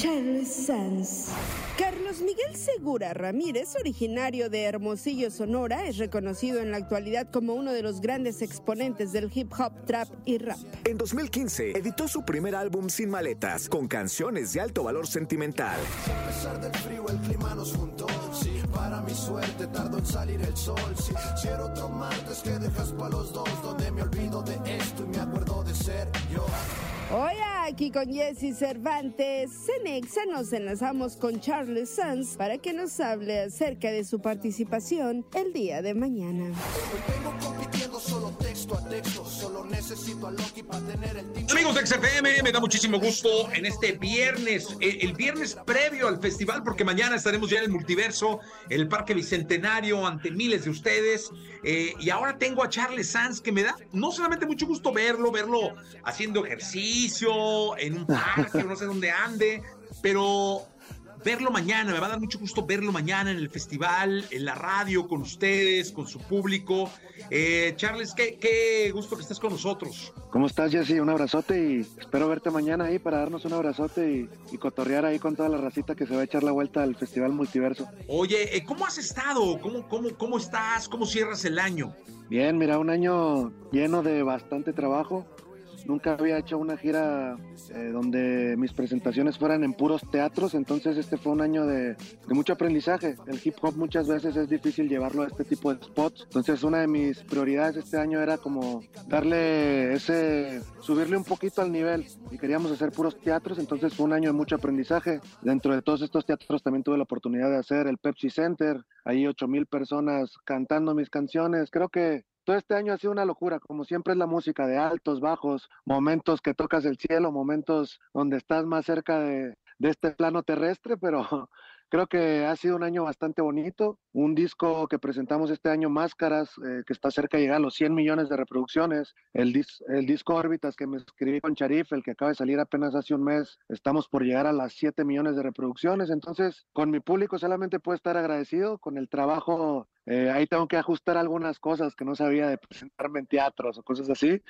Charles Sanz. Carlos Miguel Segura Ramírez, originario de Hermosillo, Sonora, es reconocido en la actualidad como uno de los grandes exponentes del hip hop, trap y rap. En 2015 editó su primer álbum Sin Maletas, con canciones de alto valor sentimental. A pesar del frío, el clima nos juntó. Sí, para mi suerte tardó en salir el sol. Sí, si era otro martes que dejas para los dos, donde me olvido de esto y me acuerdo de ser yo. Hoy aquí con Jesse Cervantes, Cenexa nos enlazamos con Charles Sanz para que nos hable acerca de su participación el día de mañana. Solo texto a texto, solo necesito a Loki para tener el tiempo. Amigos de XFM, me da muchísimo gusto en este viernes, eh, el viernes previo al festival, porque mañana estaremos ya en el multiverso, el Parque Bicentenario, ante miles de ustedes. eh, y ahora tengo a Charles Sanz, que me da no solamente mucho gusto verlo, verlo haciendo ejercicio en un parque, no sé dónde ande, pero verlo mañana, me va a dar mucho gusto verlo mañana en el festival, en la radio, con ustedes, con su público. Eh, Charles, qué, qué gusto que estés con nosotros. ¿Cómo estás, Jesse? Un abrazote y espero verte mañana ahí para darnos un abrazote y, y cotorrear ahí con toda la racita que se va a echar la vuelta al Festival Multiverso. Oye, eh, ¿cómo has estado? ¿Cómo, cómo, ¿Cómo estás? ¿Cómo cierras el año? Bien, mira, un año lleno de bastante trabajo. Nunca había hecho una gira eh, donde mis presentaciones fueran en puros teatros, entonces este fue un año de, mucho aprendizaje. El hip hop muchas veces es difícil llevarlo a este tipo de spots, entonces una de mis prioridades este año era como darle ese, subirle un poquito al nivel y queríamos hacer puros teatros, entonces fue un año de mucho aprendizaje. Dentro de todos estos teatros también tuve la oportunidad de hacer el Pepsi Center, ahí ocho mil personas cantando mis canciones. Creo que todo este año ha sido una locura, como siempre es la música de altos, bajos, momentos que tocas el cielo, momentos donde estás más cerca de, de este plano terrestre, pero creo que ha sido un año bastante bonito. Un disco que presentamos este año, Máscaras, eh, que está cerca de llegar a los 100 millones de reproducciones. El, dis- el disco Órbitas que me escribí con Charif, el que acaba de salir apenas hace un mes, estamos por llegar a las 7 millones de reproducciones. Entonces, con mi público solamente puedo estar agradecido con el trabajo. eh, ahí tengo que ajustar algunas cosas que no sabía de presentarme en teatros o cosas así.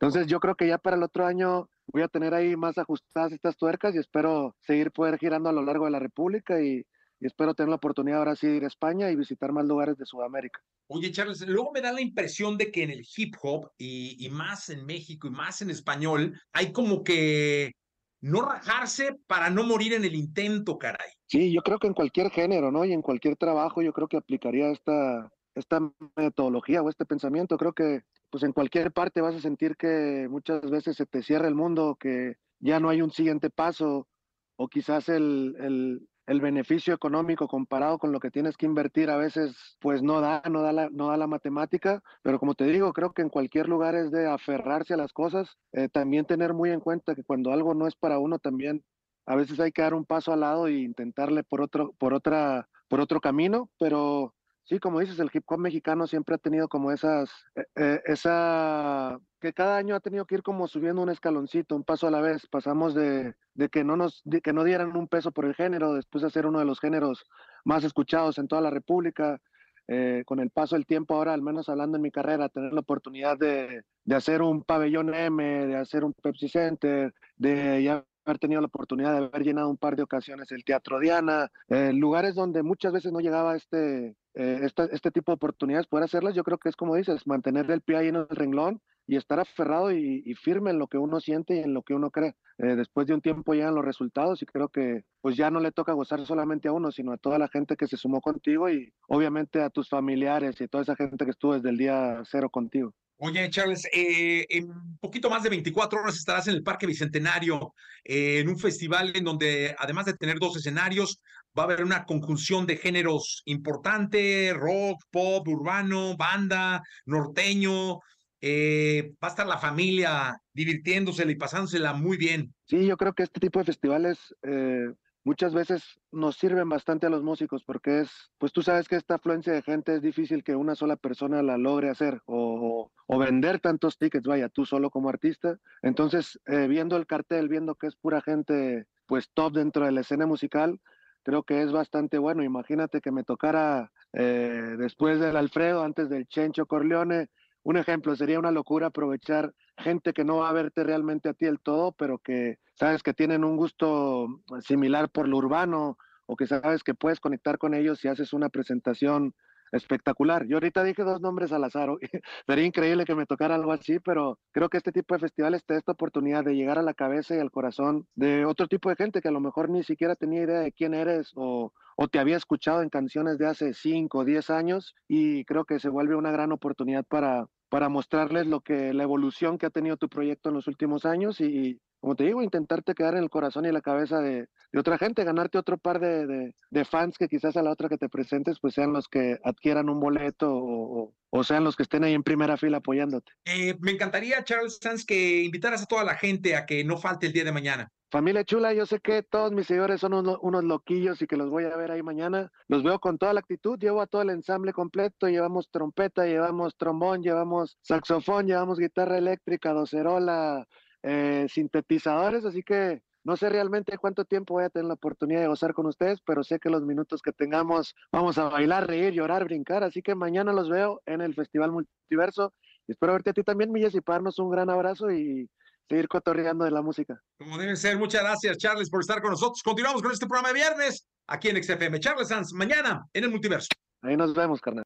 Entonces yo creo que ya para el otro año voy a tener ahí más ajustadas estas tuercas y espero seguir poder girando a lo largo de la República y, y espero tener la oportunidad ahora sí de ir a España y visitar más lugares de Sudamérica. Oye, Charles, luego me da la impresión de que en el hip hop y, y más en México y más en español, hay como que no rajarse para no morir en el intento, caray. Sí, yo creo que en cualquier género, ¿no? Y en cualquier trabajo yo creo que aplicaría esta, esta metodología o este pensamiento. Creo que pues en cualquier parte vas a sentir que muchas veces se te cierra el mundo, que ya no hay un siguiente paso o quizás el, el, el beneficio económico comparado con lo que tienes que invertir a veces pues no da, no da la, no da la matemática, pero como te digo, creo que en cualquier lugar es de aferrarse a las cosas, eh, también tener muy en cuenta que cuando algo no es para uno también a veces hay que dar un paso al lado e intentarle por otro, por otra, por otro camino, pero sí, como dices, el hip hop mexicano siempre ha tenido como esas, eh, eh, esa, que cada año ha tenido que ir como subiendo un escaloncito, un paso a la vez. Pasamos de, de que no nos, que no dieran un peso por el género, después de ser uno de los géneros más escuchados en toda la República. Eh, con el paso del tiempo ahora, al menos hablando en mi carrera, tener la oportunidad de, de hacer un pabellón M, de hacer un Pepsi Center, de ya haber tenido la oportunidad de haber llenado un par de ocasiones el Teatro Diana, lugares donde muchas veces no llegaba este, eh, esta- este tipo de oportunidades, poder hacerlas, yo creo que es como dices, mantener el pie ahí en el renglón y estar aferrado y, y firme en lo que uno siente y en lo que uno cree. Eh, después de un tiempo llegan los resultados y creo que pues ya no le toca gozar solamente a uno, sino a toda la gente que se sumó contigo y obviamente a tus familiares y toda esa gente que estuvo desde el día cero contigo. Oye, Charles, eh, en poquito más de 24 horas estarás en el Parque Bicentenario, eh, en un festival en donde, además de tener dos escenarios, va a haber una conjunción de géneros importante, rock, pop, urbano, banda, norteño. eh, va a estar la familia divirtiéndosela y pasándosela muy bien. Sí, yo creo que este tipo de festivales eh, muchas veces nos sirven bastante a los músicos porque es, pues tú sabes que esta afluencia de gente es difícil que una sola persona la logre hacer o, o vender tantos tickets, vaya, tú solo como artista. Entonces, eh, viendo el cartel, viendo que es pura gente pues top dentro de la escena musical, creo que es bastante bueno. Imagínate que me tocara eh, después del Alfredo, antes del Chencho Corleone, un ejemplo, sería una locura aprovechar gente que no va a verte realmente a ti el todo, pero que sabes que tienen un gusto similar por lo urbano o que sabes que puedes conectar con ellos si haces una presentación espectacular. Yo ahorita dije dos nombres al azar. Sería increíble que me tocara algo así, pero creo que este tipo de festivales te da esta oportunidad de llegar a la cabeza y al corazón de otro tipo de gente que a lo mejor ni siquiera tenía idea de quién eres o, o te había escuchado en canciones de hace 5 o 10 años y creo que se vuelve una gran oportunidad para, para mostrarles lo que la evolución que ha tenido tu proyecto en los últimos años y, como te digo, intentarte quedar en el corazón y la cabeza de, otra gente, ganarte otro par de, fans que quizás a la otra que te presentes, pues sean los que adquieran un boleto o, sean los que estén ahí en primera fila apoyándote. Eh, me encantaría, Charles Sanz, que invitaras a toda la gente a que no falte el día de mañana. Familia chula, yo sé que todos mis seguidores son unos, unos, loquillos y que los voy a ver ahí mañana. Los veo con toda la actitud, llevo a todo el ensamble completo, llevamos trompeta, llevamos trombón, llevamos saxofón, llevamos guitarra eléctrica, docerola, eh, sintetizadores, así que no sé realmente cuánto tiempo voy a tener la oportunidad de gozar con ustedes, pero sé que los minutos que tengamos vamos a bailar, reír, llorar, brincar, así que mañana los veo en el Festival Multiverso. Espero verte a ti también, Millas, y darnos un gran abrazo y seguir cotorreando de la música. Como debe ser, muchas gracias, Charles, por estar con nosotros. Continuamos con este programa de viernes aquí en XFM. Charles Sanz, mañana en el Multiverso. Ahí nos vemos, carnal.